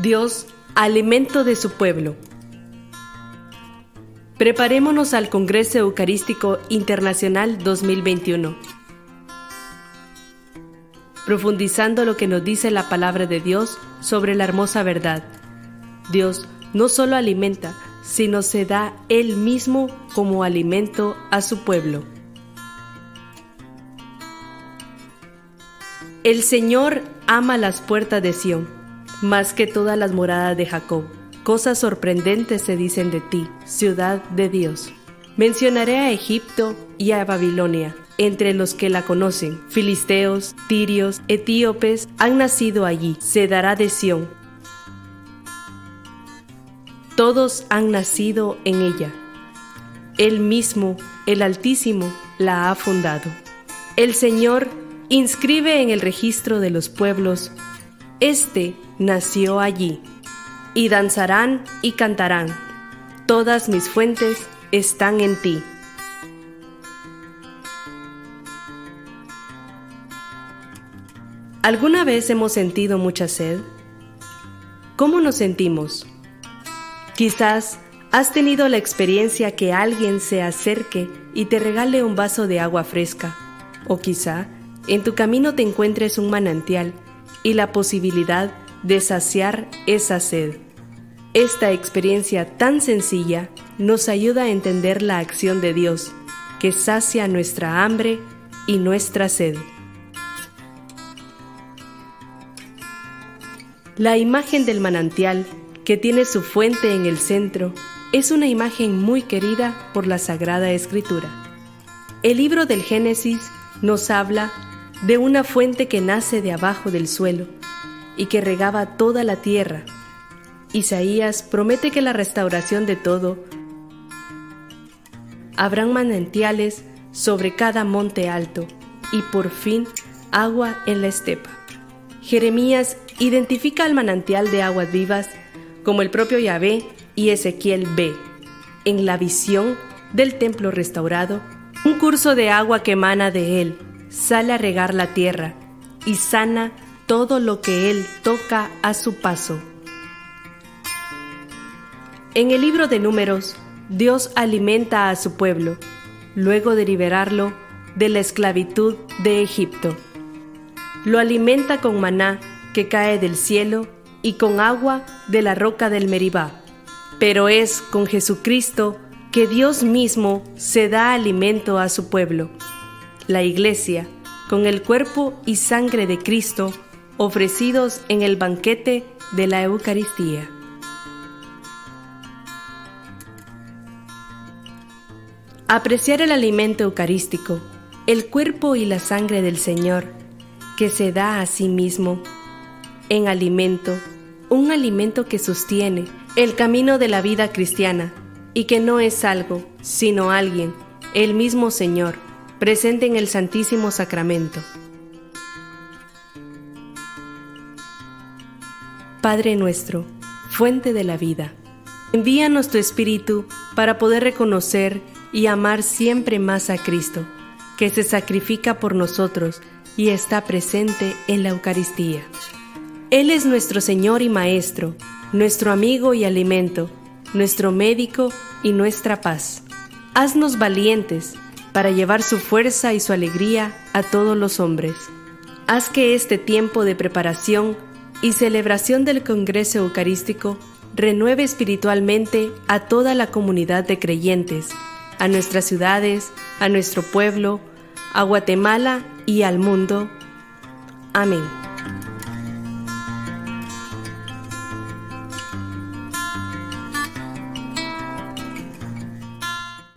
Dios, alimento de su pueblo. Preparémonos al Congreso Eucarístico Internacional 2021. Profundizando lo que nos dice la palabra de Dios sobre la hermosa verdad. Dios no solo alimenta, sino se da Él mismo como alimento a su pueblo. El Señor ama las puertas de Sión más que todas las moradas de Jacob. Cosas sorprendentes se dicen de ti, ciudad de Dios. Mencionaré a Egipto y a Babilonia. Entre los que la conocen, filisteos, tirios, etíopes, han nacido allí. Se dará de Sión. Todos han nacido en ella. Él mismo, el Altísimo, la ha fundado. El Señor inscribe en el registro de los pueblos este nació allí, y danzarán y cantarán. Todas mis fuentes están en ti. ¿Alguna vez hemos sentido mucha sed? ¿Cómo nos sentimos? Quizás has tenido la experiencia que alguien se acerque y te regale un vaso de agua fresca, o quizá en tu camino te encuentres un manantial y la posibilidad de saciar esa sed. Esta experiencia tan sencilla nos ayuda a entender la acción de Dios, que sacia nuestra hambre y nuestra sed. La imagen del manantial, que tiene su fuente en el centro, es una imagen muy querida por la Sagrada Escritura. El libro del Génesis nos habla de una fuente que nace de abajo del suelo y que regaba toda la tierra. Isaías promete que la restauración de todo habrán manantiales sobre cada monte alto y por fin agua en la estepa. Jeremías identifica al manantial de aguas vivas como el propio Yahvé y Ezequiel ve, en la visión del templo restaurado, un curso de agua que emana de él sale a regar la tierra y sana todo lo que Él toca a su paso. En el libro de números, Dios alimenta a su pueblo, luego de liberarlo de la esclavitud de Egipto. Lo alimenta con maná que cae del cielo y con agua de la roca del Meribá. Pero es con Jesucristo que Dios mismo se da alimento a su pueblo la Iglesia, con el cuerpo y sangre de Cristo ofrecidos en el banquete de la Eucaristía. Apreciar el alimento eucarístico, el cuerpo y la sangre del Señor, que se da a sí mismo en alimento, un alimento que sostiene el camino de la vida cristiana y que no es algo, sino alguien, el mismo Señor presente en el Santísimo Sacramento. Padre nuestro, fuente de la vida, envíanos tu Espíritu para poder reconocer y amar siempre más a Cristo, que se sacrifica por nosotros y está presente en la Eucaristía. Él es nuestro Señor y Maestro, nuestro amigo y alimento, nuestro médico y nuestra paz. Haznos valientes para llevar su fuerza y su alegría a todos los hombres. Haz que este tiempo de preparación y celebración del Congreso Eucarístico renueve espiritualmente a toda la comunidad de creyentes, a nuestras ciudades, a nuestro pueblo, a Guatemala y al mundo. Amén.